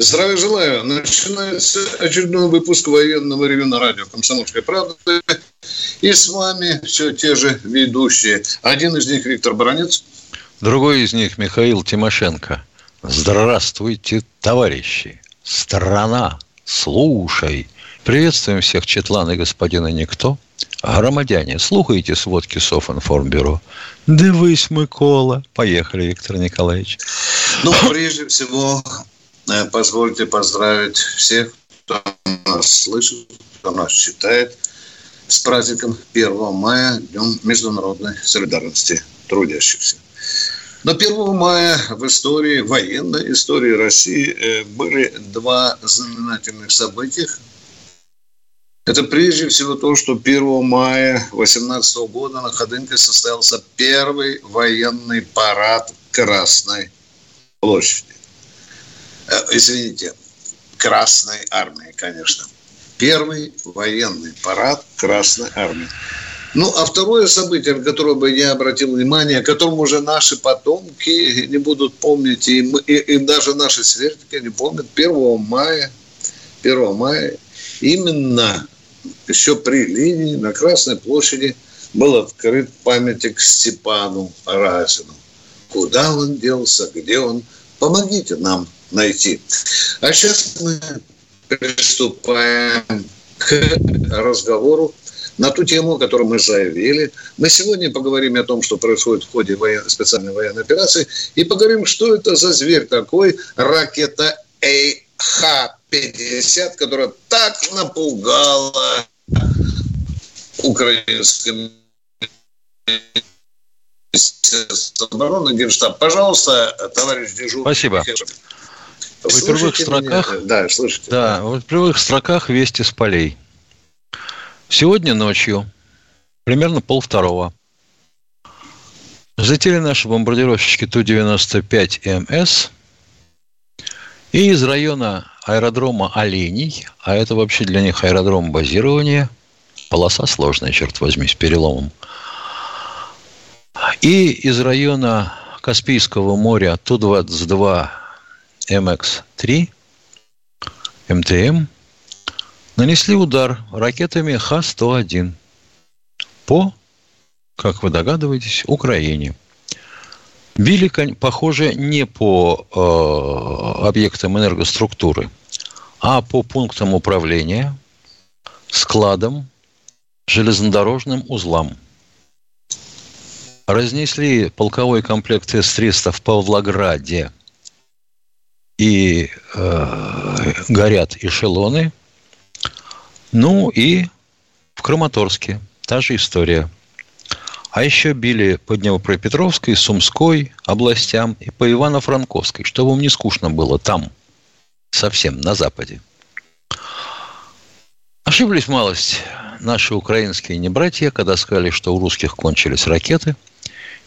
Здравия желаю. Начинается очередной выпуск военного ревю на радио «Комсомольская правда». И с вами все те же ведущие. Один из них Виктор Баранец. Другой из них Михаил Тимошенко. Здравствуйте, товарищи. Страна, слушай. Приветствуем всех Четлана и господина Никто. Громадяне, слухайте сводки Софинформбюро. Дивись, Микола. Поехали, Виктор Николаевич. Ну, прежде всего, позвольте поздравить всех, кто нас слышит, кто нас читает с праздником 1 мая, Днем международной солидарности трудящихся. Но 1 мая в истории, военной истории России э, были два знаменательных события. Это прежде всего то, что 1 мая 18 года на Ходынке состоялся первый военный парад Красной площади. Э, извините, Красной Армии, конечно. Первый военный парад Красной Армии. Ну, а второе событие, на которое бы я обратил внимание, о котором уже наши потомки не будут помнить, и, мы, и, и даже наши сверстники не помнят, 1 мая, 1 мая именно еще при линии на Красной площади был открыт памятник Степану Разину. Куда он делся, где он? Помогите нам найти. А сейчас мы приступаем к разговору на ту тему, которую мы заявили. Мы сегодня поговорим о том, что происходит в ходе воен... специальной военной операции, и поговорим, что это за зверь такой, ракета АХ-50, которая так напугала украинским обороны Генштаб. Пожалуйста, товарищ дежурный. Спасибо. В первых строках, меня? да, слышите. Да, в первых строках вести с полей. Сегодня ночью, примерно полвторого, взлетели наши бомбардировщики Ту-95МС и из района аэродрома Оленей, а это вообще для них аэродром базирования, полоса сложная, черт возьми, с переломом, и из района Каспийского моря Ту-22 МХ-3, МТМ, нанесли удар ракетами Х-101 по, как вы догадываетесь, Украине. Били, похоже, не по э, объектам энергоструктуры, а по пунктам управления, складам, железнодорожным узлам. Разнесли полковой комплект С-300 в Павлограде – и э, горят эшелоны. Ну и в Краматорске та же история. А еще били по Днепропетровской, Сумской областям и по Ивано-Франковской, чтобы вам не скучно было там, совсем на Западе. Ошиблись малость наши украинские небратья, когда сказали, что у русских кончились ракеты –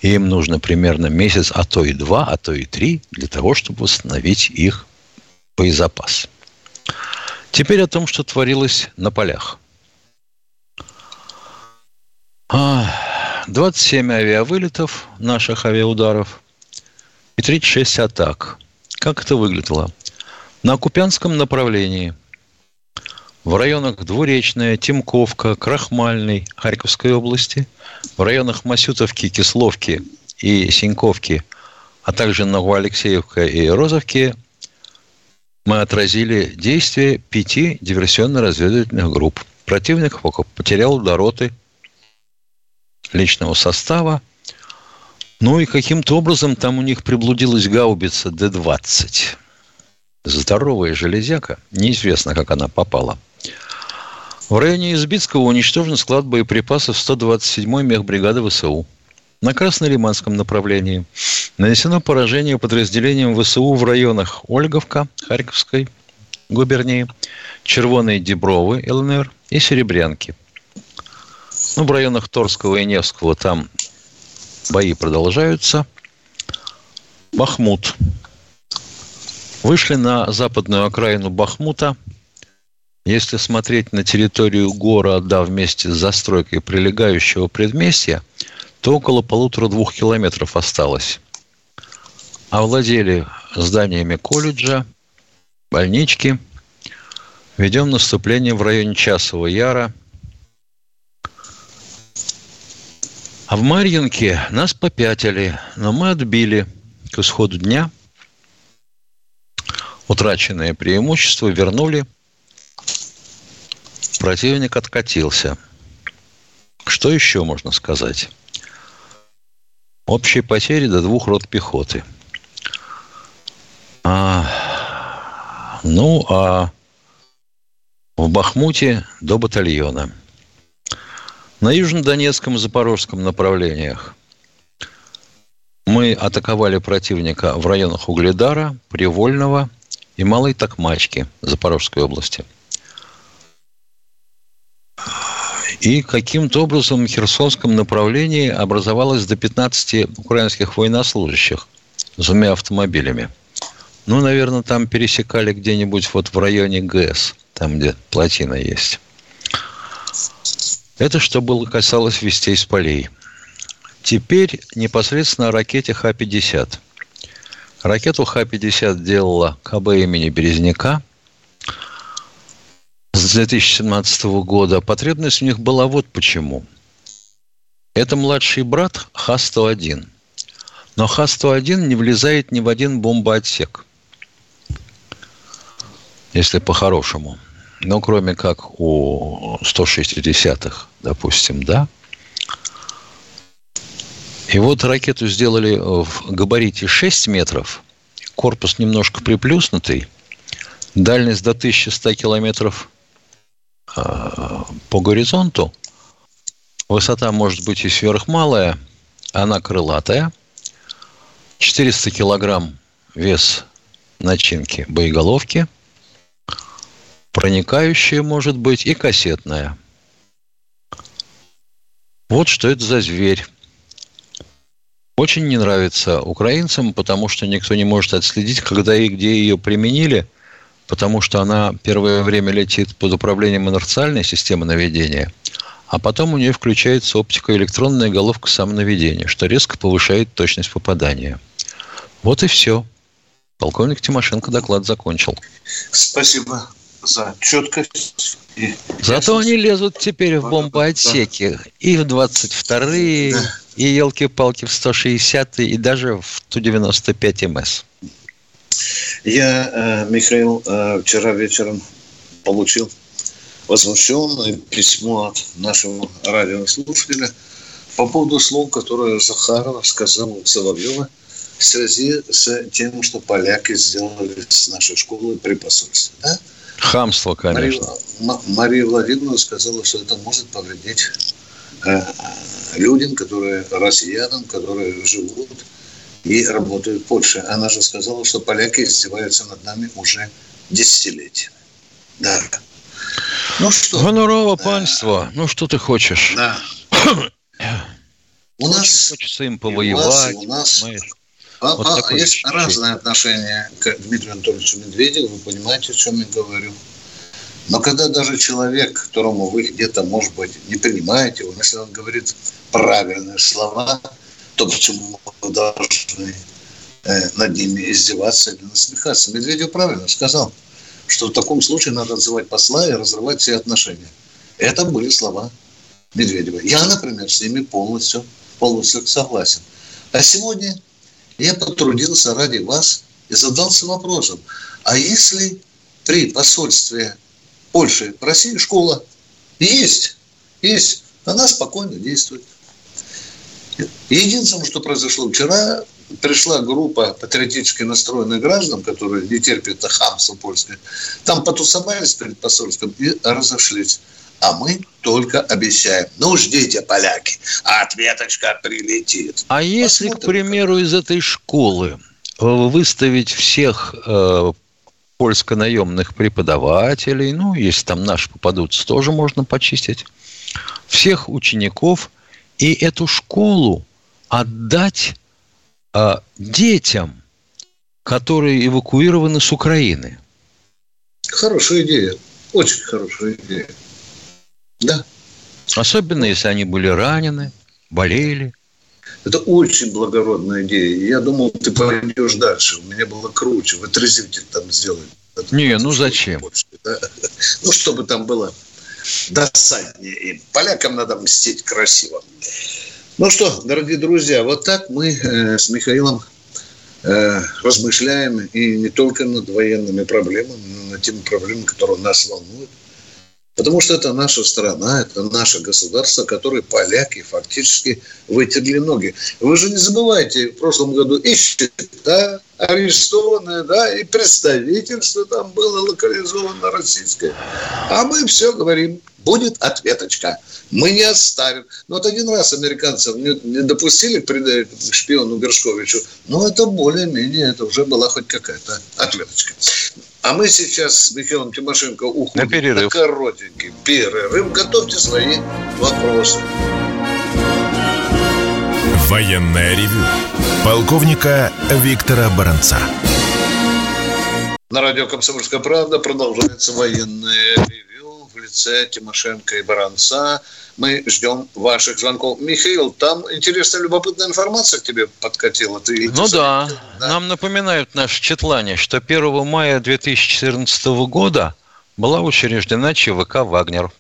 и им нужно примерно месяц, а то и два, а то и три для того, чтобы восстановить их боезапас. Теперь о том, что творилось на полях. 27 а, авиавылетов наших авиаударов и 36 атак. Как это выглядело? На Купянском направлении в районах Двуречная, Тимковка, Крахмальный Харьковской области – в районах Масютовки, Кисловки и Синьковки, а также Новоалексеевка и Розовки мы отразили действия пяти диверсионно-разведывательных групп. Противник потерял до роты личного состава. Ну и каким-то образом там у них приблудилась гаубица Д-20. Здоровая железяка. Неизвестно, как она попала – в районе Избицкого уничтожен склад боеприпасов 127-й мехбригады ВСУ. На Краснолиманском направлении нанесено поражение подразделениям ВСУ в районах Ольговка, Харьковской, губернии, Червоные Дебровы, ЛНР и Серебрянки. Ну, в районах Торского и Невского там бои продолжаются. Бахмут. Вышли на западную окраину Бахмута. Если смотреть на территорию города вместе с застройкой прилегающего предместья, то около полутора-двух километров осталось. Овладели зданиями колледжа, больнички. Ведем наступление в районе Часового Яра. А в Марьинке нас попятили, но мы отбили к исходу дня. Утраченное преимущество вернули. Противник откатился. Что еще можно сказать? Общие потери до двух рот пехоты. А, ну, а в Бахмуте до батальона. На Южнодонецком и Запорожском направлениях мы атаковали противника в районах Угледара, Привольного и Малой Токмачки Запорожской области. И каким-то образом в Херсонском направлении образовалось до 15 украинских военнослужащих с двумя автомобилями. Ну, наверное, там пересекали где-нибудь вот в районе ГЭС, там, где плотина есть. Это что было касалось вестей с полей. Теперь непосредственно о ракете Х-50. Ракету Х-50 делала КБ имени Березняка с 2017 года. Потребность у них была вот почему. Это младший брат Х-101. Но Х-101 не влезает ни в один бомбоотсек. Если по-хорошему – ну, кроме как у 160-х, допустим, да. И вот ракету сделали в габарите 6 метров, корпус немножко приплюснутый, дальность до 1100 километров по горизонту, высота может быть и сверхмалая, она крылатая, 400 килограмм вес начинки боеголовки – проникающая может быть и кассетная. Вот что это за зверь. Очень не нравится украинцам, потому что никто не может отследить, когда и где ее применили, потому что она первое время летит под управлением инерциальной системы наведения, а потом у нее включается оптико-электронная головка самонаведения, что резко повышает точность попадания. Вот и все. Полковник Тимошенко доклад закончил. Спасибо за четкость. И Зато они лезут теперь в бомбоотсеки. Да. И в 22-е, да. и елки-палки в 160-е, и даже в Ту-95 МС. Я, э, Михаил, э, вчера вечером получил возмущенное письмо от нашего радиослушателя по поводу слов, которые Захарова сказал Соловьева в связи с тем, что поляки сделали с нашей школы при посольстве. Да? Хамство, конечно. Мария, Мария Владимировна сказала, что это может повредить э, людям, которые, россиянам, которые живут и работают в Польше. Она же сказала, что поляки издеваются над нами уже десятилетиями. Да. Ну что? Гонорово панство. Ну что ты хочешь? Да. У нас хочется им повоевать. У нас, у нас а, вот а, есть ощущение. разное отношение к Дмитрию Анатольевичу Медведеву, вы понимаете, о чем я говорю. Но когда даже человек, которому вы где-то, может быть, не принимаете его, если он говорит правильные слова, то почему мы должны э, над ними издеваться или насмехаться? Медведев правильно сказал, что в таком случае надо отзывать посла и разрывать все отношения. Это были слова Медведева. Я, например, с ними полностью, полностью согласен. А сегодня я потрудился ради вас и задался вопросом, а если при посольстве Польши в России школа есть, есть, она спокойно действует. Единственное, что произошло вчера, пришла группа патриотически настроенных граждан, которые не терпят хамство польское. Там потусовались перед посольством и разошлись. А мы только обещаем. Ну, ждите, поляки, а ответочка прилетит. А если, к примеру, из этой школы выставить всех э, польско-наемных преподавателей, ну, если там наши попадутся, тоже можно почистить, всех учеников и эту школу отдать э, детям, которые эвакуированы с Украины. Хорошая идея. Очень хорошая идея. Да. Особенно, если они были ранены, болели. Это очень благородная идея. Я думал, ты пойдешь дальше. У меня было круче. Вытрезвитель там сделать. Не, ну зачем? Больше, да? Ну, чтобы там было досаднее. И полякам надо мстить красиво. Ну что, дорогие друзья, вот так мы э, с Михаилом э, размышляем и не только над военными проблемами, но над теми проблемами, которые нас волнуют. Потому что это наша страна, это наше государство, которое поляки фактически вытерли ноги. Вы же не забывайте, в прошлом году и счета арестованные, да, и представительство там было локализовано российское. А мы все говорим, будет ответочка. Мы не оставим. Но вот один раз американцев не, не допустили к шпиону Гершковичу, но это более-менее, это уже была хоть какая-то ответочка. А мы сейчас с Михаилом Тимошенко уходим на, перерыв. на коротенький перерыв. Готовьте свои вопросы. Военная ревю. Полковника Виктора Баранца. На радио «Комсомольская правда» продолжается военное ревю в лице Тимошенко и Баранца. Мы ждем ваших звонков. Михаил, там интересная, любопытная информация к тебе подкатила. Ты ну да. да, нам напоминают наши читлане, что 1 мая 2014 года была учреждена ЧВК «Вагнер».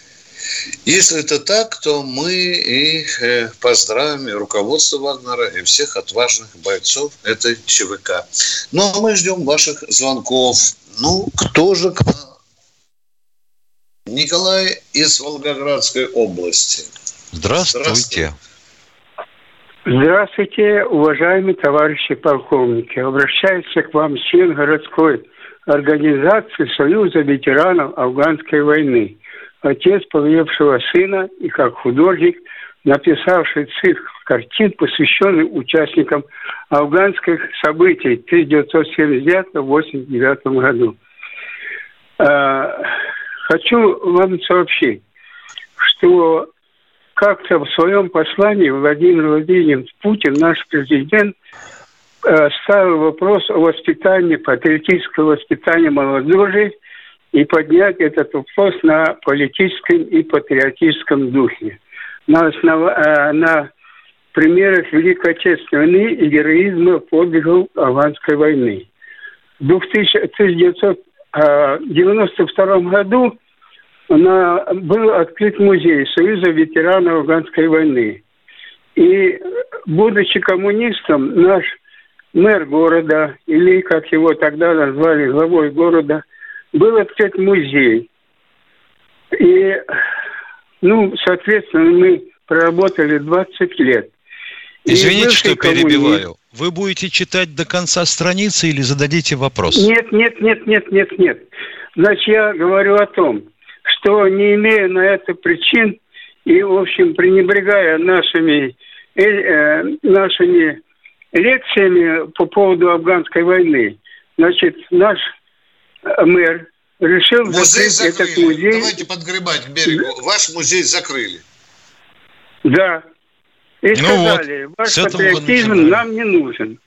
Если это так, то мы и э, поздравим и руководство Вагнера, и всех отважных бойцов этой ЧВК. Ну, а мы ждем ваших звонков. Ну, кто же к нам Николай из Волгоградской области. Здравствуйте. Здравствуйте, уважаемые товарищи полковники. Обращается к вам член городской организации Союза ветеранов афганской войны, отец повевшего сына и как художник, написавший цикл картин, посвященный участникам афганских событий в 1979-1989 году. А, Хочу вам сообщить, что как-то в своем послании Владимир Владимирович Путин, наш президент, э, ставил вопрос о воспитании, патриотического воспитания молодежи и поднять этот вопрос на политическом и патриотическом духе. На, основ... Э, на примерах Великой Отечественной войны и героизма подвигов Афганской войны. В 1900 в 92 году на, был открыт музей Союза ветеранов Афганской войны. И, будучи коммунистом, наш мэр города, или, как его тогда назвали, главой города, был открыт музей. И, ну, соответственно, мы проработали 20 лет. Извините, что перебиваю. Вы будете читать до конца страницы или зададите вопрос? Нет, нет, нет, нет, нет, нет. Значит, я говорю о том, что не имея на это причин и, в общем, пренебрегая нашими, э, э, нашими лекциями по поводу афганской войны, значит, наш мэр решил музей закрыть закрыли. этот музей. Давайте подгребать к берегу. Ваш музей закрыли. Да, и ну сказали, вот, ваш патриотизм нам не нужен.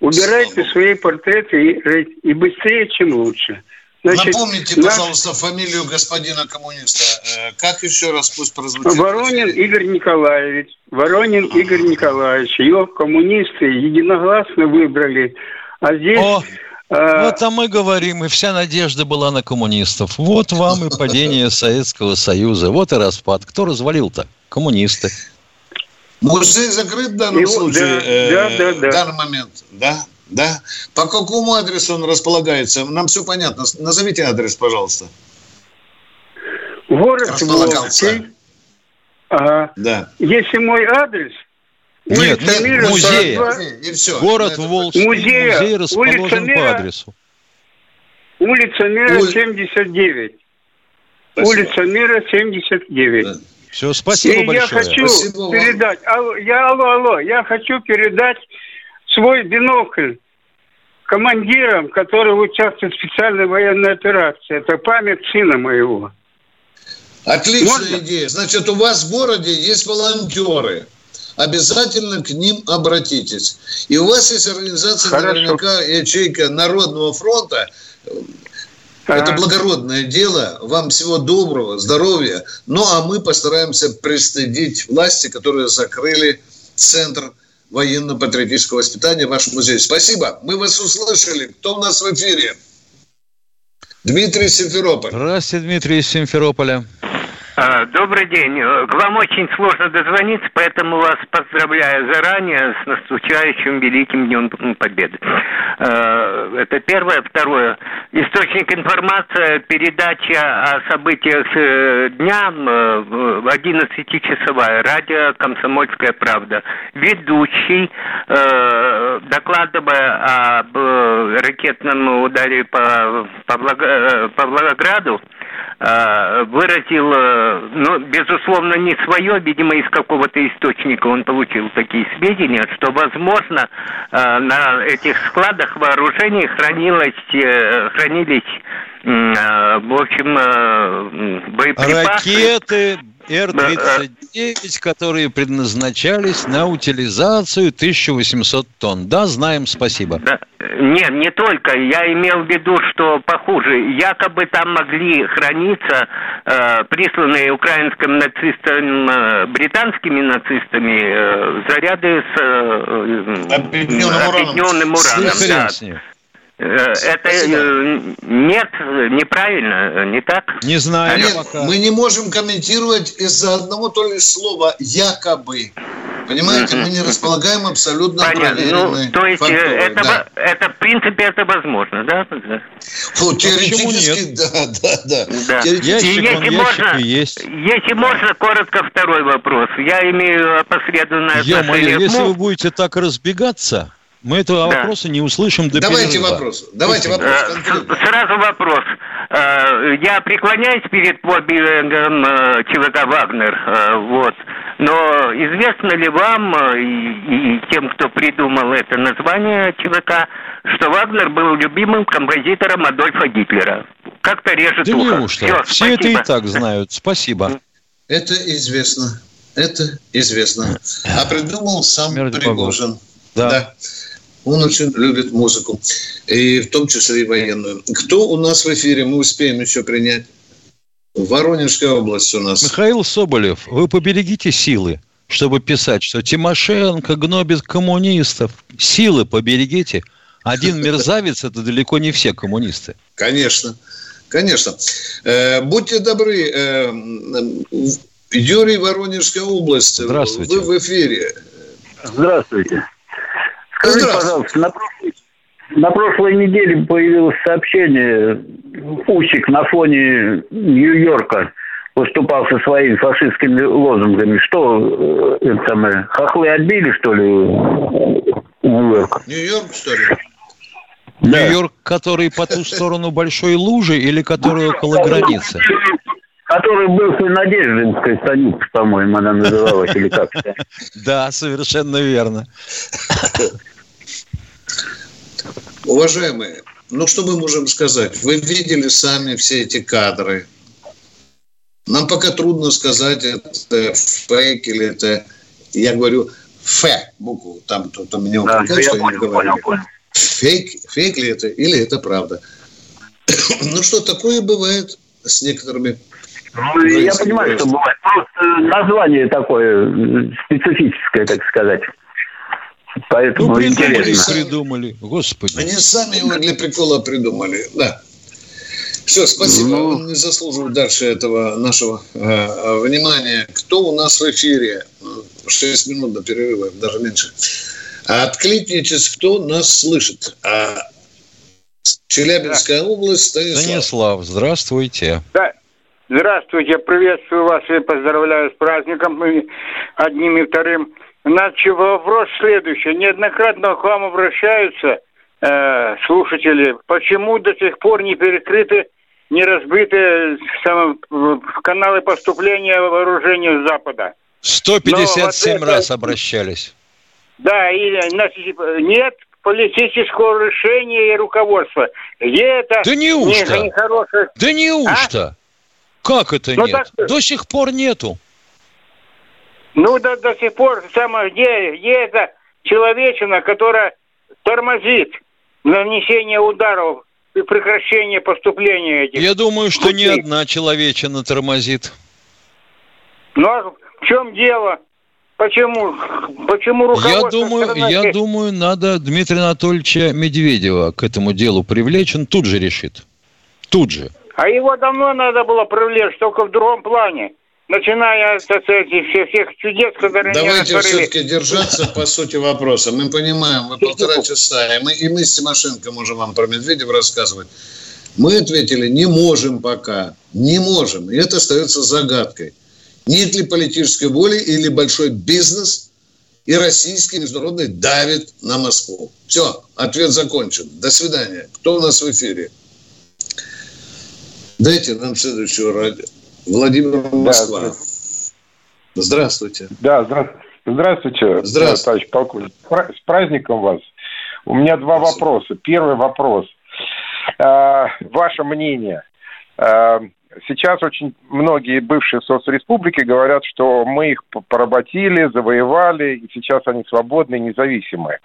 Убирайте Слава. свои портреты и, и быстрее, чем лучше. Значит, Напомните, наш... пожалуйста, фамилию господина коммуниста. Э, как еще раз пусть прозвучит? Воронин Игорь Николаевич. Воронин Игорь Николаевич. Его коммунисты единогласно выбрали. А здесь... О! Вот а мы говорим, и вся надежда была на коммунистов. Вот вам и падение Советского Союза, вот и распад. Кто развалил-то? Коммунисты. Музей закрыт в данном случае, да, э, да, да, да. в данный момент, да? Да? По какому адресу он располагается? Нам все понятно. Назовите адрес, пожалуйста. Город Волжский. Ага. Да. Если мой адрес, нет, Мира, музей. 42... И все. Город Волжский. Музея, музей расположен Мира, по адресу. Улица Мира, Уль... 79. Спасибо. Улица Мира, 79. Да. Все, спасибо И большое. я хочу спасибо передать, алло, я, алло, алло, я хочу передать свой бинокль командиром, который участвует в специальной военной операции. Это память сына моего. Отличная Можно? идея. Значит, у вас в городе есть волонтеры. Обязательно к ним обратитесь. И у вас есть организация, Хорошо. наверняка, ячейка Народного фронта. Это благородное дело. Вам всего доброго, здоровья. Ну, а мы постараемся пристыдить власти, которые закрыли центр военно-патриотического воспитания в вашем музее. Спасибо. Мы вас услышали. Кто у нас в эфире? Дмитрий Симферополь. Здравствуйте, Дмитрий из Симферополя. А, добрый день. К вам очень сложно дозвониться, поэтому вас поздравляю заранее с наступающим Великим Днем Победы. А, это первое. Второе. Источник информации, передача о событиях э, дня 11-часовая. Радио «Комсомольская правда». Ведущий, э, докладывая э, ракетном ударе по, по, по Волгограду, выразил ну, безусловно, не свое, видимо, из какого-то источника он получил такие сведения, что, возможно, э, на этих складах вооружений хранилось, э, хранились, э, в общем, боеприпасы. Ракеты, Р-39, которые предназначались на утилизацию 1800 тонн. Да, знаем, спасибо. Да. Нет, не только. Я имел в виду, что похуже. Якобы там могли храниться э, присланные украинским нацистам, э, британскими нацистами э, заряды с э, объединенным, объединенным ураном. ураном. Э, это Спасибо. Э, нет, неправильно, не так? Не знаю. Нет, пока. мы не можем комментировать из-за одного только слова «якобы». Понимаете, мы не располагаем абсолютно Понятно. Ну, то есть факторы, это, да. это, в принципе, это возможно, да? Фу, теоретически, да, да, да. да. Ящик, если он, можно, есть. Если можно, коротко второй вопрос. Я имею опосредованное отношение. Если вы будете так разбегаться, мы этого да. вопроса не услышим до Давайте перерыва. вопрос. Давайте вопрос. Конкретно. Сразу вопрос. Э, я преклоняюсь перед подвигом э, ЧВК «Вагнер». Э, вот. Но известно ли вам и, и тем, кто придумал это название ЧВК, что Вагнер был любимым композитором Адольфа Гитлера? Как-то режет да ухо. Неужто? Все, Все это и так знают. Спасибо. Это известно. Это известно. А придумал сам Пригожин. Да. да. Он очень любит музыку, и в том числе и военную. Кто у нас в эфире? Мы успеем еще принять. Воронежская область у нас. Михаил Соболев, вы поберегите силы, чтобы писать, что Тимошенко гнобит коммунистов. Силы поберегите. Один мерзавец – это далеко не все коммунисты. Конечно, конечно. Э, будьте добры, э, Юрий, Воронежская область. Здравствуйте. Вы в эфире. Здравствуйте. Скажите, пожалуйста, на прошлой, на прошлой неделе появилось сообщение, Усик на фоне Нью-Йорка выступал со своими фашистскими лозунгами. Что, э, это самое, хохлы отбили, что ли, Нью-Йорк? Нью-Йорк, что ли? Да. Нью-Йорк, который по ту сторону большой лужи или который около границы? Который был с Надеждинской станицы, по-моему, она называлась, или как Да, совершенно верно. Уважаемые, ну что мы можем сказать? Вы видели сами все эти кадры. Нам пока трудно сказать, это фейк или это, я говорю, ф букву, там кто-то меня упрекает, да, что я, понял, не говорю. Понял, понял. Фейк, фейк ли это или это правда? ну что, такое бывает с некоторыми ну, я понимаю, что бывает. Просто название такое специфическое, так сказать. Поэтому ну, придумали, интересно. придумали, господи. Они сами его для прикола придумали, да. Все, спасибо. Ну... Он не заслуживает дальше этого нашего э, внимания. Кто у нас в эфире? Шесть минут до перерыва, даже меньше. Откликнитесь, кто нас слышит. А Челябинская да. область, Станислав. Станислав, здравствуйте. Да. Здравствуйте, приветствую вас и поздравляю с праздником одним и вторым. Значит, вопрос следующий. Неоднократно к вам обращаются э, слушатели. Почему до сих пор не перекрыты, не разбиты самые, каналы поступления вооружения с Запада? 157 Но раз обращались. Да, и значит, нет, политического решения и руководства. И это да неужто? Не, нехорошее... Да неужто? А? Как это ну, нет? Так... До сих пор нету. Ну, до, до сих пор, самое, где, где эта человечина, которая тормозит нанесение ударов и прекращение поступления этих. Я думаю, что ни одна человечина тормозит. Ну, а в чем дело? Почему? Почему руководство... Я думаю, страны... я думаю, надо Дмитрия Анатольевича Медведева к этому делу привлечь, он тут же решит. Тут же. А его давно надо было привлечь, только в другом плане начиная с этих всех чудес, которые Давайте все-таки держаться по сути вопроса. Мы понимаем, вы полтора часа, и мы, и мы с Тимошенко можем вам про Медведева рассказывать. Мы ответили, не можем пока, не можем. И это остается загадкой. Нет ли политической воли или большой бизнес и российский, и международный давит на Москву. Все, ответ закончен. До свидания. Кто у нас в эфире? Дайте нам следующего радио. Владимир Москва. Да, здравствуйте. Да, здравствуйте. Здравствуйте, здравствуйте. товарищ полковник. С праздником вас. У меня два Спасибо. вопроса. Первый вопрос. Э, ваше мнение. Э, сейчас очень многие бывшие соцреспублики говорят, что мы их поработили, завоевали, и сейчас они свободные, независимые.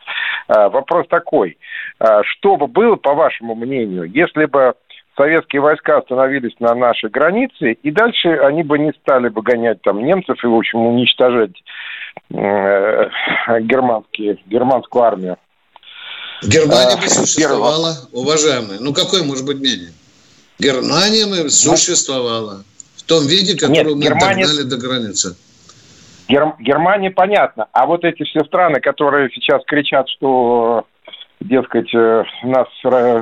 Э, вопрос такой. Э, что бы было, по вашему мнению, если бы советские войска остановились на нашей границе, и дальше они бы не стали бы гонять там немцев и, в общем, уничтожать э, германские, германскую армию. Германия бы существовала, уважаемые. Ну, какое может быть мнение? Германия бы существовала в том виде, который мы Германия... догнали до границы. Гер... Германия понятно, а вот эти все страны, которые сейчас кричат, что дескать, э, нас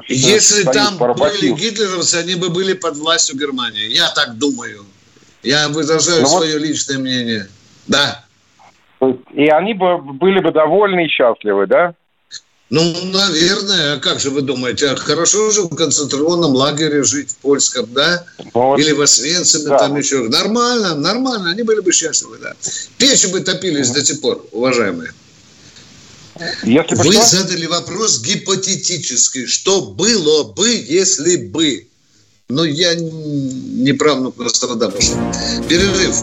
Если там поработил. были гитлеровцы, они бы были под властью Германии. Я так думаю. Я выражаю ну свое вот... личное мнение. Да. И они бы были бы довольны и счастливы, да? Ну, наверное. А как же вы думаете? А хорошо же в концентрационном лагере жить в польском, да? Ну, вот. Или в Освенциме, да. там еще. Нормально, нормально. Они были бы счастливы, да. Печи бы топились до сих пор, уважаемые. Если бы Вы что? задали вопрос гипотетический. Что было бы, если бы? Но я не правнук Нострадамуса. Перерыв.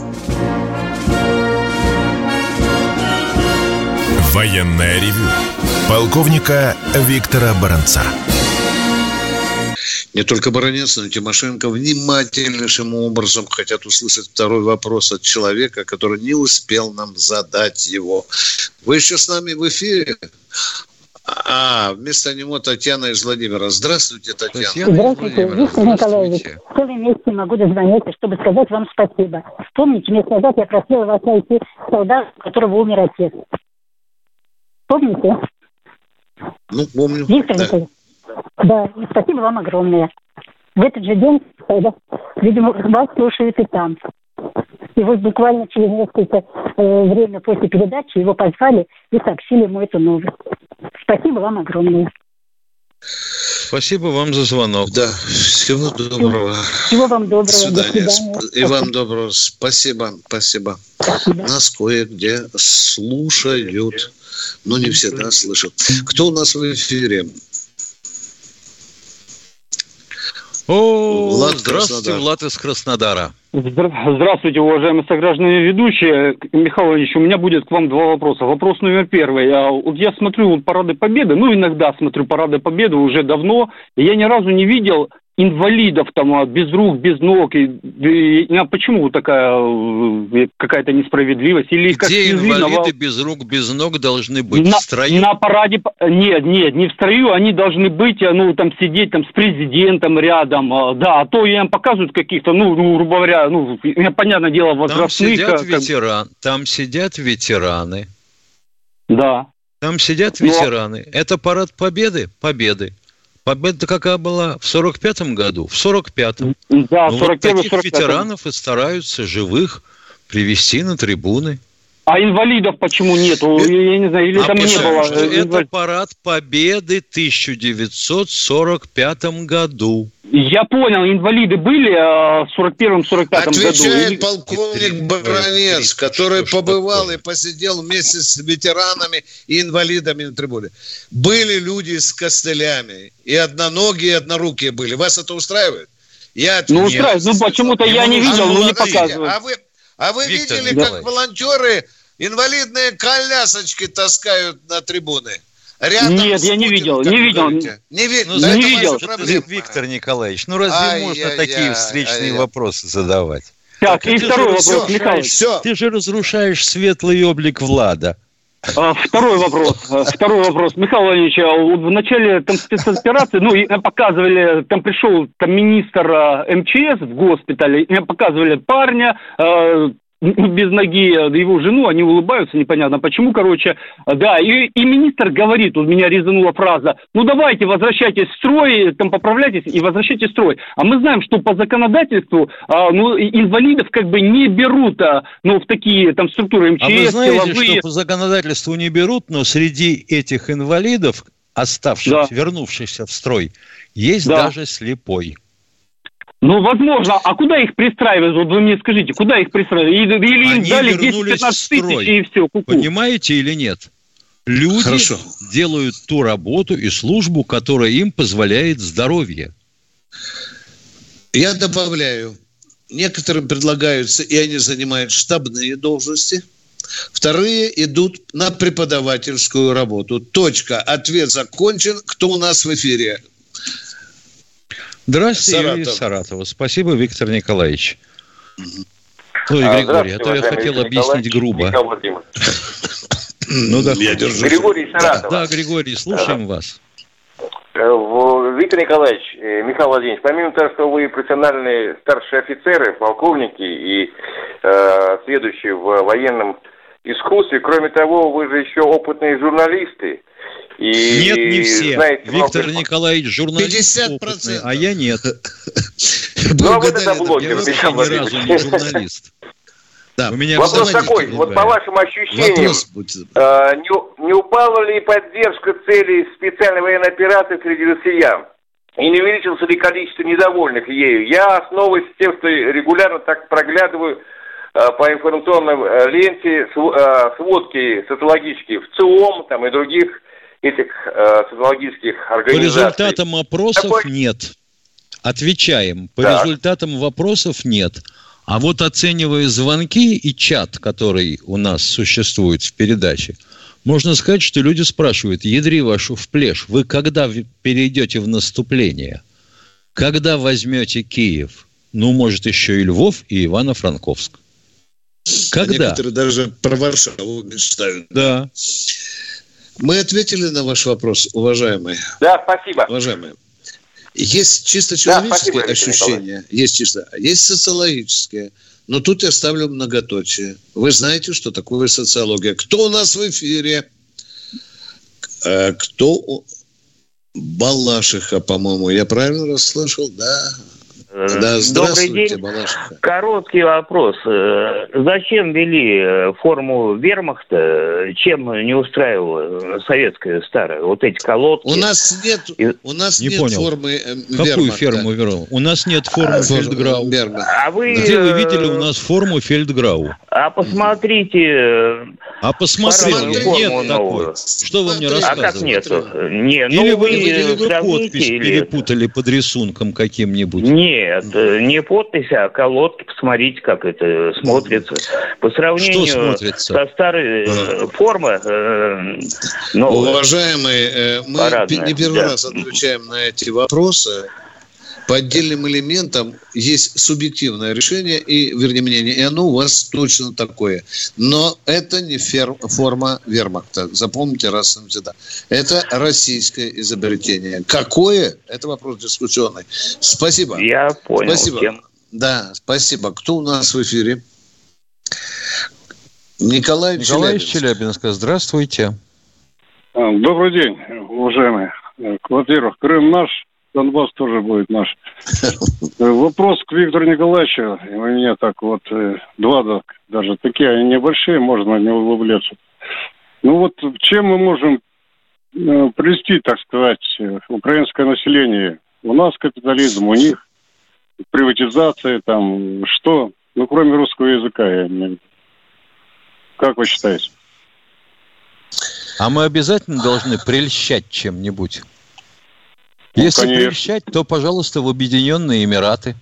Военная ревю. Полковника Виктора Баранца не только Баранец, но и Тимошенко внимательнейшим образом хотят услышать второй вопрос от человека, который не успел нам задать его. Вы еще с нами в эфире? А, вместо него Татьяна из Владимира. Здравствуйте, Татьяна. Здравствуйте, Виктор Николаевич. Целый месяц не могу дозвониться, чтобы сказать вам спасибо. Помните, месяц назад я просила вас найти солдата, у которого умер отец. Помните? Ну, помню. Виктор да. Николаевич. Да, и спасибо вам огромное. В этот же день, когда, видимо, вас слушают и там. И вот буквально через несколько э, время после передачи его позвали и сообщили ему эту новость. Спасибо вам огромное. Спасибо вам за звонок. Да, всего доброго. Всего вам доброго. До свидания. До свидания. И вам доброго. Спасибо, спасибо. спасибо. Нас кое-где слушают, но не всегда слышат. Кто у нас в эфире? О, Влад здравствуйте, Краснодар. Влад из Краснодара. Здравствуйте, уважаемые сограждане ведущие. Михаил Ильич, у меня будет к вам два вопроса. Вопрос номер первый. Вот я смотрю вот парады Победы, ну, иногда смотрю парады Победы уже давно, и я ни разу не видел инвалидов там а, без рук, без ног. И, и, а почему такая э, какая-то несправедливость? Или Где как инвалиды без рук, без ног должны быть? На, в строю? На параде... Нет, нет, не в строю. Они должны быть, э, ну, там, сидеть там с президентом рядом. А, да, а то им показывают каких-то, ну, ну, грубо говоря, ну, понятное дело, возрастных. Там сидят, как... ветеран, там сидят ветераны. Да. Там сидят ветераны. Но... Это парад победы? Победы. Победа какая была? В 45-м году? В 45-м. Да, ну, 41 вот таких ветеранов и стараются живых привести на трибуны. А инвалидов почему нету? Я не знаю, или а там не было. Что это парад Победы в 1945 году. Я понял, инвалиды были в 41-45 году. Отвечает полковник Баранец, который побывал и посидел вместе с ветеранами и инвалидами на трибуне. Были люди с костылями, и одноногие, и однорукие были. Вас это устраивает? Я ну, устраивает. Ну, почему-то я не видел, но не показывают. А вы, а вы Виктор видели, Николаевич. как волонтеры инвалидные колясочки таскают на трибуны? Рядом Нет, я не видел, не видел. Не, ви... ну, не видел. Виктор Николаевич, ну разве ай, можно ай, такие ай, встречные ай, вопросы задавать? Так, так и второй вопрос, все, Михаил. Все. Ты же разрушаешь светлый облик Влада. А, второй вопрос. А, второй вопрос. Михаил Владимирович, а в начале там спецоперации, ну, показывали, там пришел там министр МЧС в госпитале, показывали парня, без ноги его жену, они улыбаются, непонятно почему, короче, да, и, и министр говорит, у меня резанула фраза, ну давайте возвращайтесь в строй, там поправляйтесь и возвращайтесь в строй. А мы знаем, что по законодательству, а, ну, инвалидов как бы не берут, а, ну, в такие там структуры МЧС, А вы знаете, силовые... что по законодательству не берут, но среди этих инвалидов, оставшихся, да. вернувшихся в строй, есть да. даже слепой. Ну, возможно. А куда их пристраивают? Вот вы мне скажите, куда их пристраивают? Или им дали 10-15 тысяч и все, ку-ку. Понимаете или нет? Люди Хорошо. делают ту работу и службу, которая им позволяет здоровье. Я добавляю, некоторым предлагаются, и они занимают штабные должности. Вторые идут на преподавательскую работу. Точка. Ответ закончен. Кто у нас в эфире? Здравствуйте, Саратов. Юрий Саратова. Спасибо, Виктор Николаевич. Ой, а, Григорий, а то я хотел объяснить грубо. Ну да, я держу. Григорий Саратов. Да, Григорий, слушаем вас. Э, Виктор Николаевич, э, Михаил Владимирович, помимо того, что вы профессиональные старшие офицеры, полковники и э, следующие в военном искусстве, кроме того, вы же еще опытные журналисты. И, нет, не все. Знаете, Виктор много... Николаевич журналист 50%. Опытный, а я нет. Ну, а вы тогда блогер, Я ни разу не журналист. Да. У меня Вопрос такой, вот по вашим ощущениям, э, не, не упала ли поддержка целей специальной военной операции среди россиян? И не увеличился ли количество недовольных ею? Я основываюсь тем, что регулярно так проглядываю по информационной э, ленте э, сводки социологические в ЦИОМ там, и других этих э, социологических организаций. По результатам опросов Такой... нет. Отвечаем. По так. результатам вопросов нет. А вот оценивая звонки и чат, который у нас существует в передаче, можно сказать, что люди спрашивают, ядри вашу в плешь, вы когда перейдете в наступление? Когда возьмете Киев? Ну, может, еще и Львов, и Ивано-Франковск. Когда? А некоторые даже про Варшаву мечтают. Да. Мы ответили на ваш вопрос, уважаемые. Да, спасибо. Уважаемые. Есть чисто человеческие да, ощущения, есть чисто, есть социологические. Но тут я ставлю многоточие. Вы знаете, что такое социология. Кто у нас в эфире? Э, кто? Балашиха, по-моему. Я правильно расслышал? Да. Да, Добрый день. Балашиха. Короткий вопрос. Э, зачем ввели э, форму вермахта? Чем не устраивала советская старая? Вот эти колодки. У нас нет, у нас не нет понял. формы э, Какую ферму вермахта? У нас нет формы а, фельдграу. А вы... Где вы видели у нас форму фельдграу? А посмотрите... А посмотрите, нет такой. Что вы мне рассказываете? А как нет? Не, ну или вы, вы, или вы подпись или... перепутали под рисунком каким-нибудь? Нет. Нет, э, не подпись, а колодки. Посмотрите, как это смотрится. По сравнению со старой э, формы. Э, Уважаемые, мы парадная, не первый да. раз отвечаем на эти вопросы по отдельным элементам есть субъективное решение, и, вернее, мнение, и оно у вас точно такое. Но это не фер, форма вермахта. Запомните раз и навсегда. Это российское изобретение. Какое? Это вопрос дискуссионный. Спасибо. Я понял. Спасибо. Тем. Да, спасибо. Кто у нас в эфире? Николай, Николай Челябинск. Челябинска. Здравствуйте. А, добрый день, уважаемые. Во-первых, Крым наш, Донбасс тоже будет наш. Вопрос к Виктору Николаевичу. У меня так вот э, два даже такие, они небольшие, можно не углубляться. Ну вот чем мы можем э, привести, так сказать, украинское население? У нас капитализм, у них приватизация, там, что? Ну, кроме русского языка, я имею. Как вы считаете? А мы обязательно должны прельщать чем-нибудь? Ну, Если конечно. прельщать, то, пожалуйста, в Объединенные Эмираты.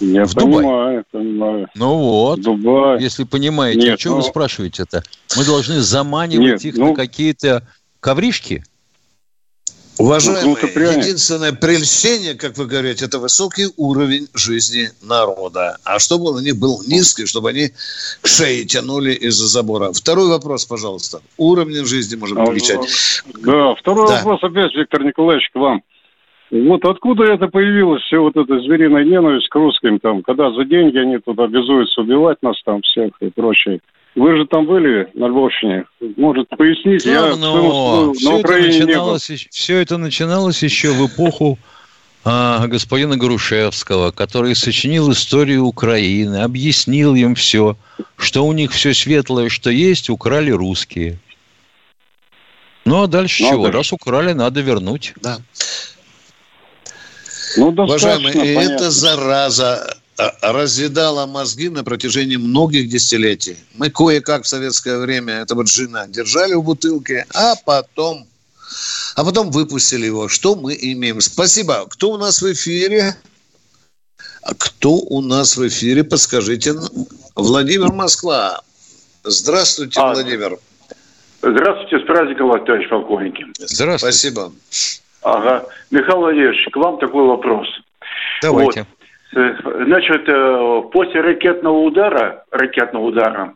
Я в понимаю, Дубай. понимаю. Ну вот, Дубай. если понимаете, Нет, а что ну... вы спрашиваете это? Мы должны заманивать Нет, их ну... на какие-то ковришки? Уважаемые, единственное прельщение, как вы говорите, это высокий уровень жизни народа. А чтобы он у них был низкий, чтобы они шеи тянули из-за забора. Второй вопрос, пожалуйста. Уровень жизни можем увеличать. Да, второй да. вопрос опять, Виктор Николаевич, к вам. Вот откуда это появилось, все вот эта звериная ненависть к русским, там, когда за деньги они тут обязуются убивать нас там всех и прочее. Вы же там были на Львовщине. Может, поясните? Я ну, все, на Украине это начиналось, не был. все это начиналось еще в эпоху а, господина Грушевского, который сочинил историю Украины, объяснил им все, что у них все светлое, что есть, украли русские. Ну, а дальше надо. чего? Раз украли, надо вернуть. Да. Ну, Уважаемые, понятно. это зараза разъедала мозги на протяжении многих десятилетий. Мы кое-как в советское время этого джина держали в бутылке, а потом, а потом выпустили его. Что мы имеем? Спасибо. Кто у нас в эфире? Кто у нас в эфире? Подскажите. Владимир Москва. Здравствуйте, а, Владимир. Здравствуйте, с праздником вас, товарищ полковники. Здравствуйте. Спасибо. Ага. Михаил Владимирович, к вам такой вопрос. Давайте. Вот. Значит, э, после ракетного удара, ракетного удара,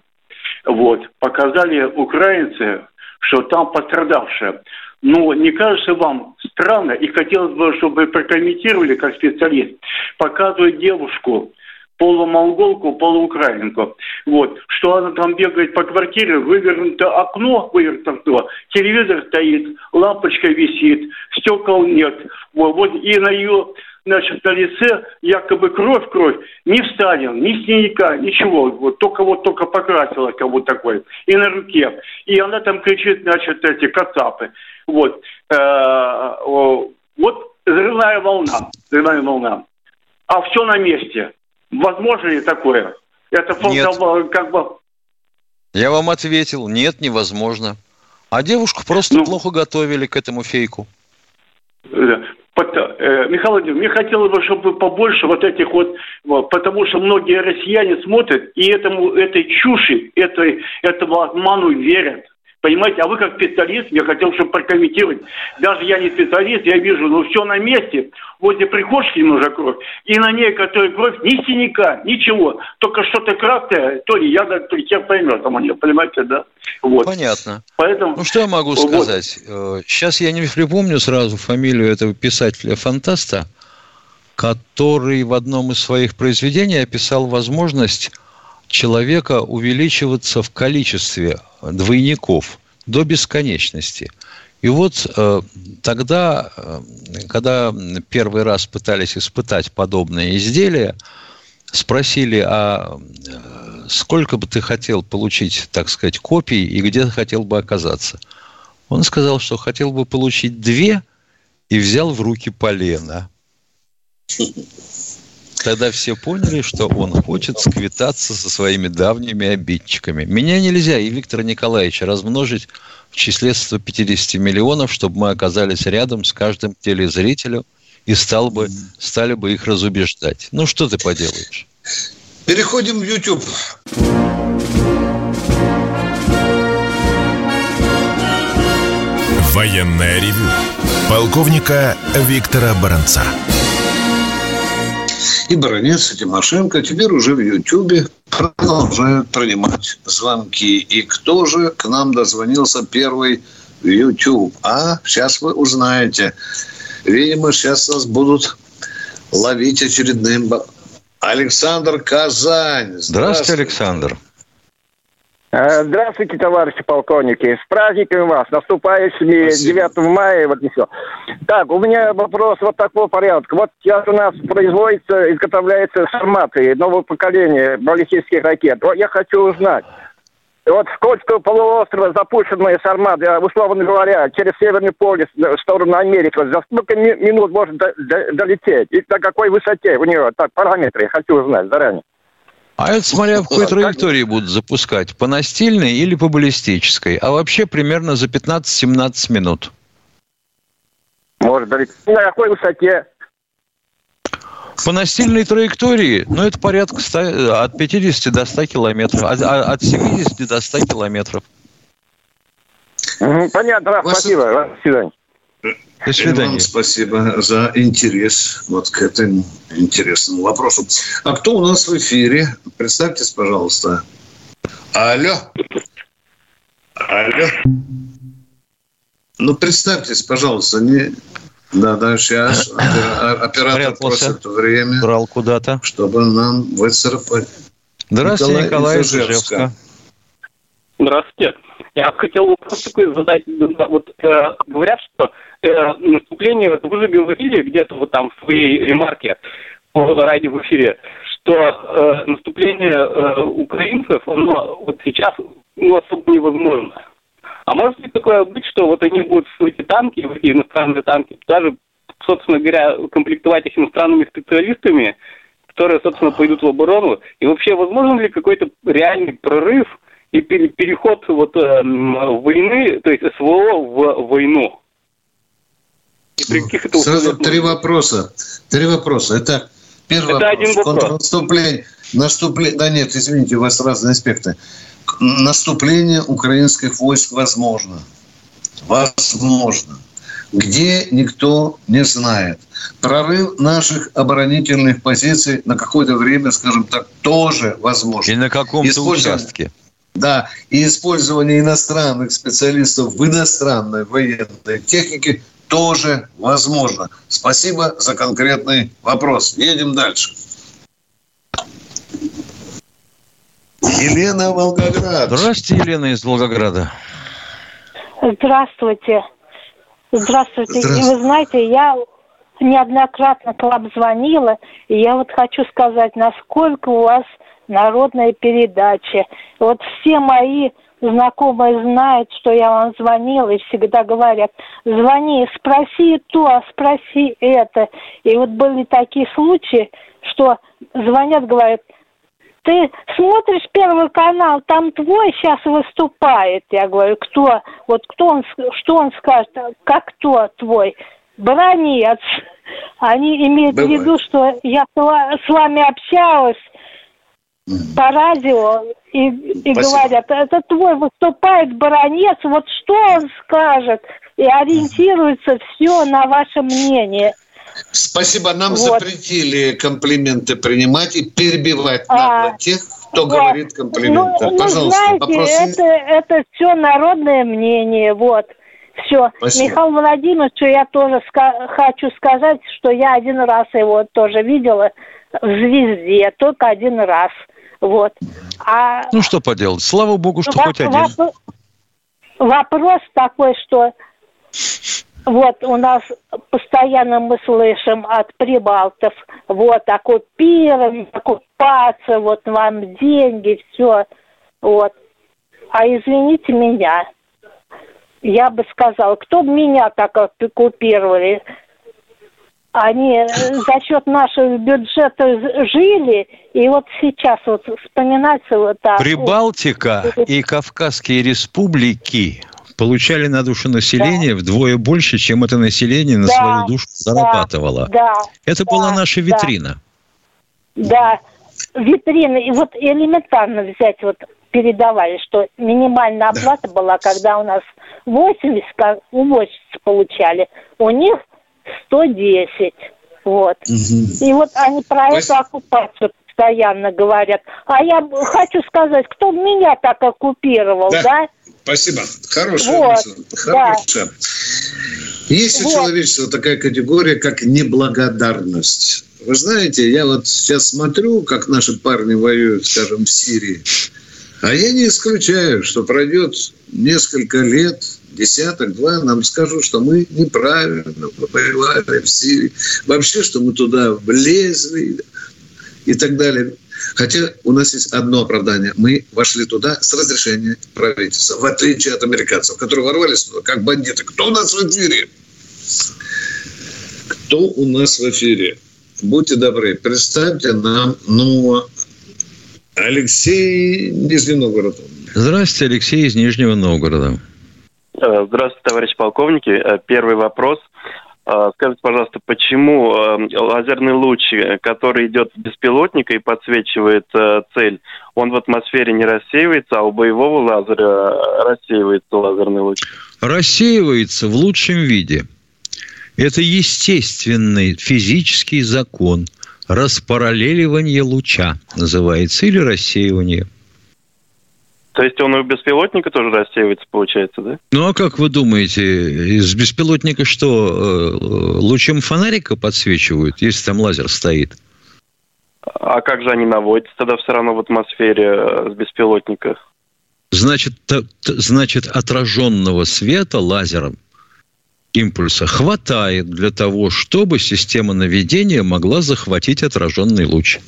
вот, показали украинцы, что там пострадавшие. Но не кажется вам странно, и хотелось бы, чтобы прокомментировали как специалист, показывают девушку, полумонголку, полуукраинку. Вот. Что она там бегает по квартире, вывернуто окно, вывернуто, телевизор стоит, лампочка висит, стекол нет. Вот и на ее значит, на лице якобы кровь, кровь, не встанет, ни синяка, ничего, вот только вот только покрасила будто такой, и на руке. И она там кричит, значит, эти кацапы. Вот. Э, вот взрывная волна, взрывная волна. А все на месте. Возможно ли такое? Это как бы... Я вам ответил, нет, невозможно. А девушку просто ну, плохо готовили к этому фейку. Э, Михаил Владимирович, мне хотелось бы, чтобы побольше вот этих вот, потому что многие россияне смотрят и этому, этой чуши, этой, этому обману верят. Понимаете, а вы как специалист, я хотел, чтобы прокомментировать. Даже я не специалист, я вижу, ну все на месте. Возле прихожки немножко кровь. И на ней, которая кровь, ни синяка, ничего. Только что-то краткое, то ли яда, то ли хер поймет, там они, понимаете, да? Вот. Понятно. Поэтому, ну, что я могу сказать? Вот. Сейчас я не припомню сразу фамилию этого писателя-фантаста, который в одном из своих произведений описал возможность человека увеличиваться в количестве двойников до бесконечности. И вот э, тогда, э, когда первый раз пытались испытать подобное изделие, спросили, а э, сколько бы ты хотел получить, так сказать, копий и где ты хотел бы оказаться? Он сказал, что хотел бы получить две и взял в руки полено. Тогда все поняли, что он хочет сквитаться со своими давними обидчиками. Меня нельзя и Виктора Николаевича размножить в числе 150 миллионов, чтобы мы оказались рядом с каждым телезрителем и стал бы, стали бы их разубеждать. Ну, что ты поделаешь? Переходим в YouTube. Военная ревю. Полковника Виктора Баранца и Баранец, и Тимошенко теперь уже в Ютьюбе продолжают принимать звонки. И кто же к нам дозвонился первый в YouTube? А, сейчас вы узнаете. Видимо, сейчас нас будут ловить очередным... Александр Казань. Здравствуйте, Здравствуйте Александр. Э, здравствуйте, товарищи полковники. С праздниками вас, наступающими Спасибо. 9 мая. Вот и все. Так, у меня вопрос вот такого порядка. Вот сейчас у нас производится, изготовляется сарматы нового поколения баллистических ракет. Вот я хочу узнать, вот с Кольского полуострова запущенные сарматы, условно говоря, через Северный полюс в сторону Америки, за сколько минут может долететь? И на какой высоте у нее? Так, параметры я хочу узнать заранее. А это смотря в какой траектории будут запускать, по настильной или по баллистической. А вообще примерно за 15-17 минут. Может быть. На какой высоте? По настильной траектории, ну, это порядка 100, от 50 до 100 километров, от, от 70 до 100 километров. Понятно, спасибо. До свидания. До свидания. Вам спасибо за интерес вот к этому интересному вопросу. А кто у нас в эфире? Представьтесь, пожалуйста. Алло. Алло. Ну, представьтесь, пожалуйста. Не... Да, да, сейчас оператор просит время. Брал куда-то. Чтобы нам выцарапать. Здравствуйте, Николай, Николай Здравствуйте. Я хотел вопрос такой задать. Вот э, говорят, что наступление, вот вы же говорили где-то вот там в своей ремарке по радио в эфире, что э, наступление э, украинцев, оно вот сейчас ну, особо невозможно. А может ли такое быть, что вот они будут в эти танки, в эти иностранные танки, даже, собственно говоря, комплектовать их иностранными специалистами, которые, собственно, пойдут в оборону? И вообще, возможен ли какой-то реальный прорыв и переход вот э, войны, то есть СВО в войну? И при каких это Сразу три вопроса. Три вопроса. Это первый это вопрос. Один вопрос. Контрнаступление. Наступление. Да нет, извините, у вас разные аспекты. Наступление украинских войск возможно. Возможно. Где никто не знает. Прорыв наших оборонительных позиций на какое-то время, скажем так, тоже возможно. И на каком-то участке. Да, и использование иностранных специалистов в иностранной военной технике тоже возможно. Спасибо за конкретный вопрос. Едем дальше. Елена Волгоград. Здравствуйте, Елена из Волгограда. Здравствуйте. Здравствуйте. Здравствуйте. И вы знаете, я неоднократно к вам звонила, и я вот хочу сказать, насколько у вас народная передача. Вот все мои знакомые знают, что я вам звонила, и всегда говорят, звони, спроси то, спроси это. И вот были такие случаи, что звонят, говорят, ты смотришь Первый канал, там твой сейчас выступает. Я говорю, кто? Вот кто он, что он скажет? Как кто твой? Бронец. Они имеют Бывает. в виду, что я с вами общалась, по радио и, и говорят, это твой выступает баронец, вот что он скажет, и ориентируется все на ваше мнение. Спасибо. Нам вот. запретили комплименты принимать и перебивать а, тех, кто вот. говорит комплименты. Ну, Пожалуйста, ну, знаете, это, это все народное мнение. Вот. Все. Спасибо. Михаил Владимирович, я тоже ска- хочу сказать, что я один раз его тоже видела в «Звезде», только один раз. Вот. А ну, что поделать. Слава богу, что хоть один. Вопрос такой, что вот у нас постоянно мы слышим от прибалтов, вот, оккупировать, оккупация, вот вам деньги, все, вот. А извините меня, я бы сказала, кто бы меня так оккупировали, они э, за счет нашего бюджета жили, и вот сейчас вот вспоминается вот так. Прибалтика и Кавказские республики получали на душу населения да. вдвое больше, чем это население на да, свою душу зарабатывало. Да, это да, была наша витрина. Да, витрина. И вот элементарно взять, вот передавали, что минимальная оплата да. была, когда у нас 80, увозчицы получали. У них 110. Вот. Угу. И вот они про Вы... эту оккупацию постоянно говорят. А я хочу сказать, кто меня так оккупировал, да? да? Спасибо. Хорошая вот, мысль. Хорошая. Да. Есть вот. у человечества такая категория, как неблагодарность. Вы знаете, я вот сейчас смотрю, как наши парни воюют, скажем, в Сирии. А я не исключаю, что пройдет несколько лет, десяток-два, нам скажут, что мы неправильно воевали в Сирии. Вообще, что мы туда влезли и так далее. Хотя у нас есть одно оправдание. Мы вошли туда с разрешения правительства, в отличие от американцев, которые ворвались туда как бандиты. Кто у нас в эфире? Кто у нас в эфире? Будьте добры, представьте нам, ну, Алексей Нижний Новгород. Здравствуйте, Алексей из Нижнего Новгорода. Э, здравствуйте, товарищ полковники. Э, первый вопрос. Э, скажите, пожалуйста, почему лазерный луч, который идет с беспилотника и подсвечивает цель, он в атмосфере не рассеивается, а у боевого лазера рассеивается лазерный луч? Рассеивается в лучшем виде. Это естественный физический закон – распараллеливание луча называется, или рассеивание. То есть он и у беспилотника тоже рассеивается, получается, да? Ну, а как вы думаете, из беспилотника что, э, лучом фонарика подсвечивают, если там лазер стоит? А как же они наводятся тогда все равно в атмосфере э, с беспилотника? Значит, значит, отраженного света лазером импульса хватает для того, чтобы система наведения могла захватить отраженный луч.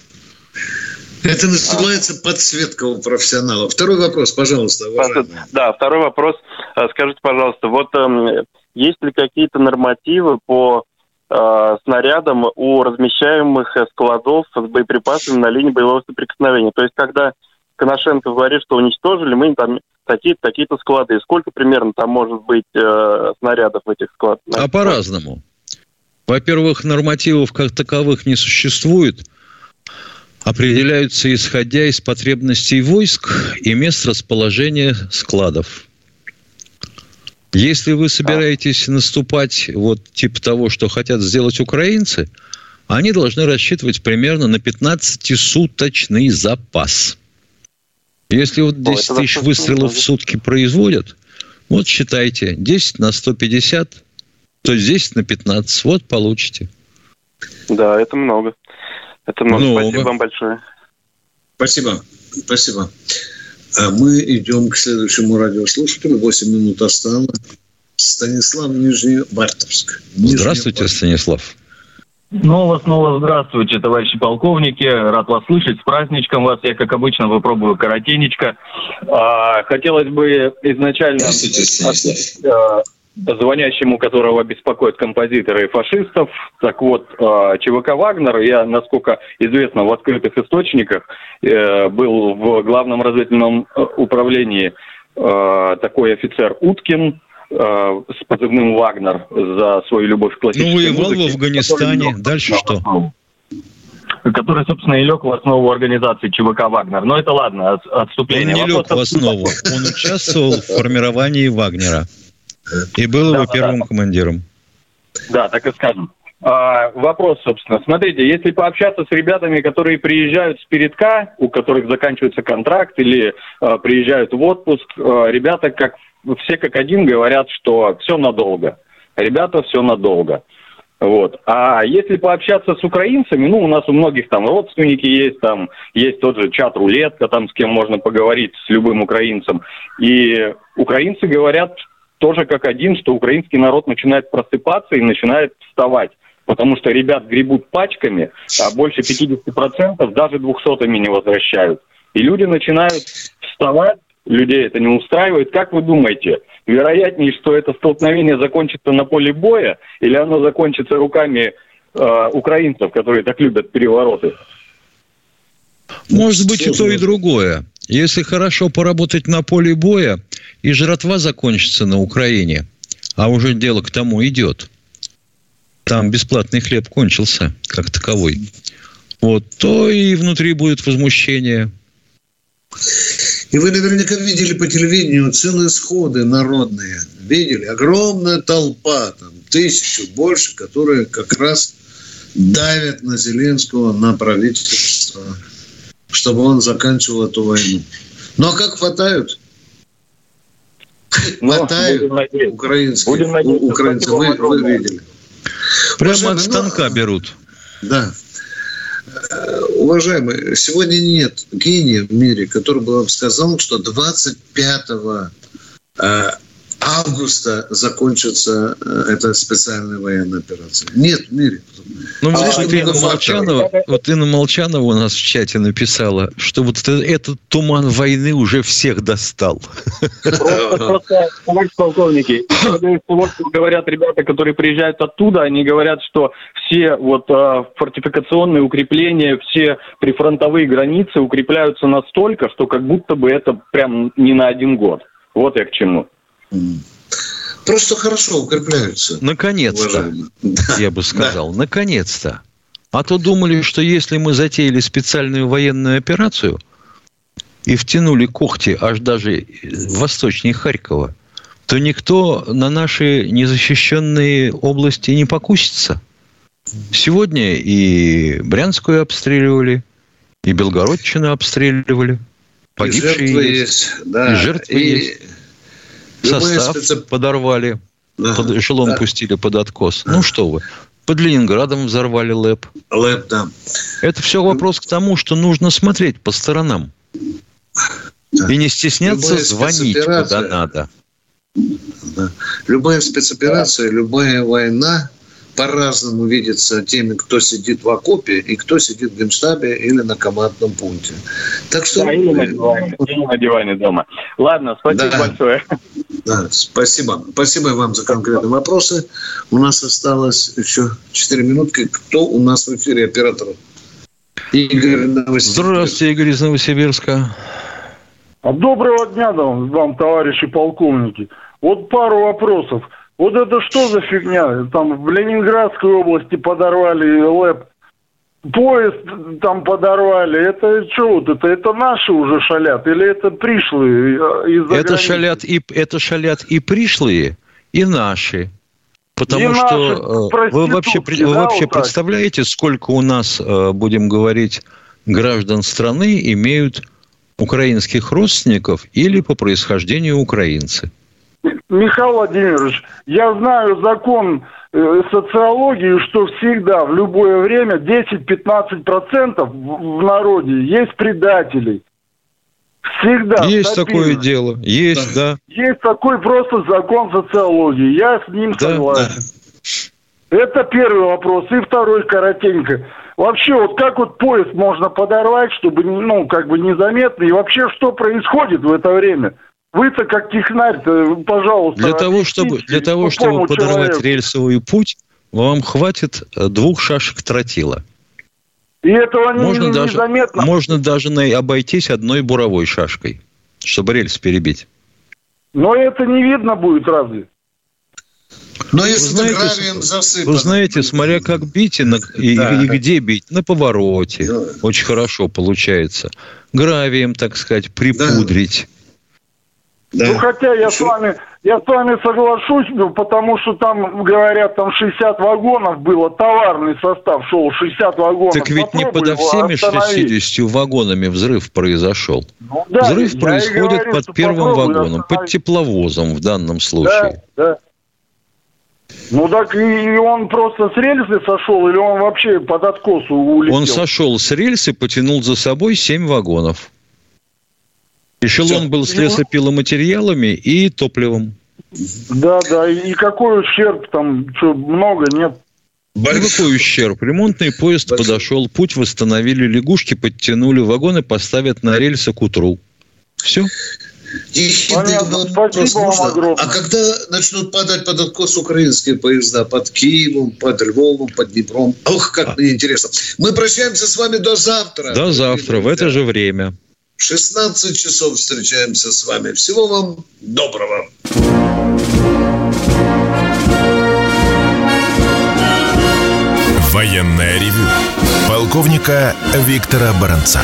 Это называется подсветка у профессионала. Второй вопрос, пожалуйста. Уважаемый. Да, второй вопрос. А, скажите, пожалуйста, вот э, есть ли какие-то нормативы по э, снарядам у размещаемых складов с боеприпасами на линии боевого соприкосновения? То есть, когда Коношенко говорит, что уничтожили, мы там такие-то такие склады. И сколько примерно там может быть э, снарядов в этих складах? А по-разному. Во-первых, нормативов как таковых не существует. Определяются исходя из потребностей войск и мест расположения складов. Если вы собираетесь наступать вот типа того, что хотят сделать украинцы, они должны рассчитывать примерно на 15-суточный запас – если вот 10 Ой, тысяч выстрелов в сутки производят, вот считайте, 10 на 150, то есть 10 на 15, вот получите. Да, это много. Это много. много. Спасибо вам большое. Спасибо. Спасибо. А мы идем к следующему радиослушателю. 8 минут осталось. Станислав Нижневартовск. Нижний Здравствуйте, Станислав. Снова, снова здравствуйте, товарищи полковники. Рад вас слышать. С праздничком вас. Я, как обычно, выпробую коротенечко. А, хотелось бы изначально от, а, звонящему, которого беспокоят композиторы и фашистов. Так вот, а, ЧВК «Вагнер», я, насколько известно, в открытых источниках а, был в главном разведывательном э, управлении а, такой офицер Уткин, Э, с позывным «Вагнер» за свою любовь к классической Ну, воевал музыке, в Афганистане. Который, Дальше что? Который, собственно, и лег в основу организации ЧВК «Вагнер». Но это ладно, отступление. Он не лег в основу. Он участвовал в формировании «Вагнера». И был его первым командиром. Да, так и скажем. А, вопрос, собственно. Смотрите, если пообщаться с ребятами, которые приезжают с передка, у которых заканчивается контракт или а, приезжают в отпуск, а, ребята, как все как один говорят, что все надолго. Ребята, все надолго. Вот. А если пообщаться с украинцами, ну, у нас у многих там родственники есть, там есть тот же чат рулетка, там с кем можно поговорить, с любым украинцем. И украинцы говорят тоже как один, что украинский народ начинает просыпаться и начинает вставать. Потому что ребят гребут пачками, а больше 50% даже двухсотыми не возвращают. И люди начинают вставать, людей это не устраивает. Как вы думаете, вероятнее, что это столкновение закончится на поле боя, или оно закончится руками э, украинцев, которые так любят перевороты? Может быть и то, и другое. Если хорошо поработать на поле боя, и жратва закончится на Украине, а уже дело к тому идет. Там бесплатный хлеб кончился, как таковой. Вот, то и внутри будет возмущение. И вы наверняка видели по телевидению целые сходы народные. Видели? Огромная толпа, там тысячу больше, которые как раз давят на Зеленского, на правительство, чтобы он заканчивал эту войну. Ну а как хватают? Ну, хватают украинские, украинцы, вы, вы видели. Прямо от станка берут. Да. Уважаемый, сегодня нет гения в мире, который бы вам сказал, что 25 августа закончится э, эта специальная военная операция. Нет в мире. Ну, а, вот, Инна Молчанова, вот Инна Молчанова у нас в чате написала, что вот это, этот туман войны уже всех достал. Просто, товарищ полковники, говорят ребята, которые приезжают оттуда, они говорят, что все вот а, фортификационные укрепления, все прифронтовые границы укрепляются настолько, что как будто бы это прям не на один год. Вот я к чему. Просто хорошо укрепляются. Наконец-то, я бы сказал, наконец-то. А то думали, что если мы затеяли специальную военную операцию и втянули когти аж даже восточнее Харькова, то никто на наши незащищенные области не покусится. Сегодня и Брянскую обстреливали, и Белгородчину обстреливали. Погибшие и жертвы есть. есть. Да. И жертвы и... есть. Состав специ... подорвали, да. под эшелон да. пустили под откос. Да. Ну что вы, под Ленинградом взорвали ЛЭП. ЛЭП, да. Это все вопрос к тому, что нужно смотреть по сторонам. Да. И не стесняться любая звонить, куда надо. Да. Любая спецоперация, любая война по-разному видится теми, кто сидит в окопе и кто сидит в генштабе или на командном пункте. Так что... Да, или на диване, или на диване дома. Ладно, спасибо да. большое. Да, спасибо. Спасибо вам за конкретные вопросы. У нас осталось еще 4 минутки. Кто у нас в эфире оператор? Игорь Новосибирск. Здравствуйте, Игорь из Новосибирска. Доброго дня вам, товарищи полковники. Вот пару вопросов. Вот это что за фигня? Там в Ленинградской области подорвали ЛЭП. Поезд там подорвали. Это что вот это? Это наши уже шалят? Или это пришлые из Это шалят, и, это шалят и пришлые, и наши. Потому и что наши э, вы вообще, да, вы вообще вот представляете, сколько у нас, э, будем говорить, граждан страны имеют украинских родственников или по происхождению украинцы? Михаил Владимирович, я знаю закон э, социологии, что всегда, в любое время 10-15% в народе есть предателей. Всегда. Есть стабильно. такое дело. Есть, да. да. Есть такой просто закон социологии. Я с ним да, согласен. Да. Это первый вопрос. И второй коротенько. Вообще, вот как вот поезд можно подорвать, чтобы, ну, как бы незаметно, и вообще, что происходит в это время? Вы-то как технарь, пожалуйста. Для того, чтобы, для того, чтобы подорвать человеку. рельсовый путь, вам хватит э, двух шашек тротила. И этого можно не, даже, незаметно. Можно даже обойтись одной буровой шашкой, чтобы рельс перебить. Но это не видно будет разве? Но если вы знаете, засыпано. Вы знаете, смотря как бить и, на, и, да. и где бить, на повороте. Да. Очень хорошо получается. Гравием, так сказать, припудрить. Да. Да. Ну, хотя я с вами, я с вами соглашусь, ну, потому что там, говорят, там 60 вагонов было, товарный состав шел, 60 вагонов. Так ведь не подо всеми 60 вагонами взрыв произошел. Ну, да, взрыв происходит говорю, под первым вагоном, под тепловозом в данном случае. Да, да. Ну так и он просто с рельсы сошел, или он вообще под откосу улетел? Он сошел с рельсы, потянул за собой 7 вагонов. Эшелон был с лесопиломатериалами и топливом. Да, да. И какой ущерб там? Что, много, нет? Большой. Какой ущерб? Ремонтный поезд Большой. подошел, путь восстановили, лягушки подтянули, вагоны поставят на рельсы к утру. Все. Ехидный вопрос можно. А когда начнут падать под откос украинские поезда под Киевом, под Львовом, под Днепром? Ох, как а. мне интересно. Мы прощаемся с вами до завтра. До завтра, в это же время. 16 часов встречаемся с вами. Всего вам доброго. Военная ревю. Полковника Виктора Баранца.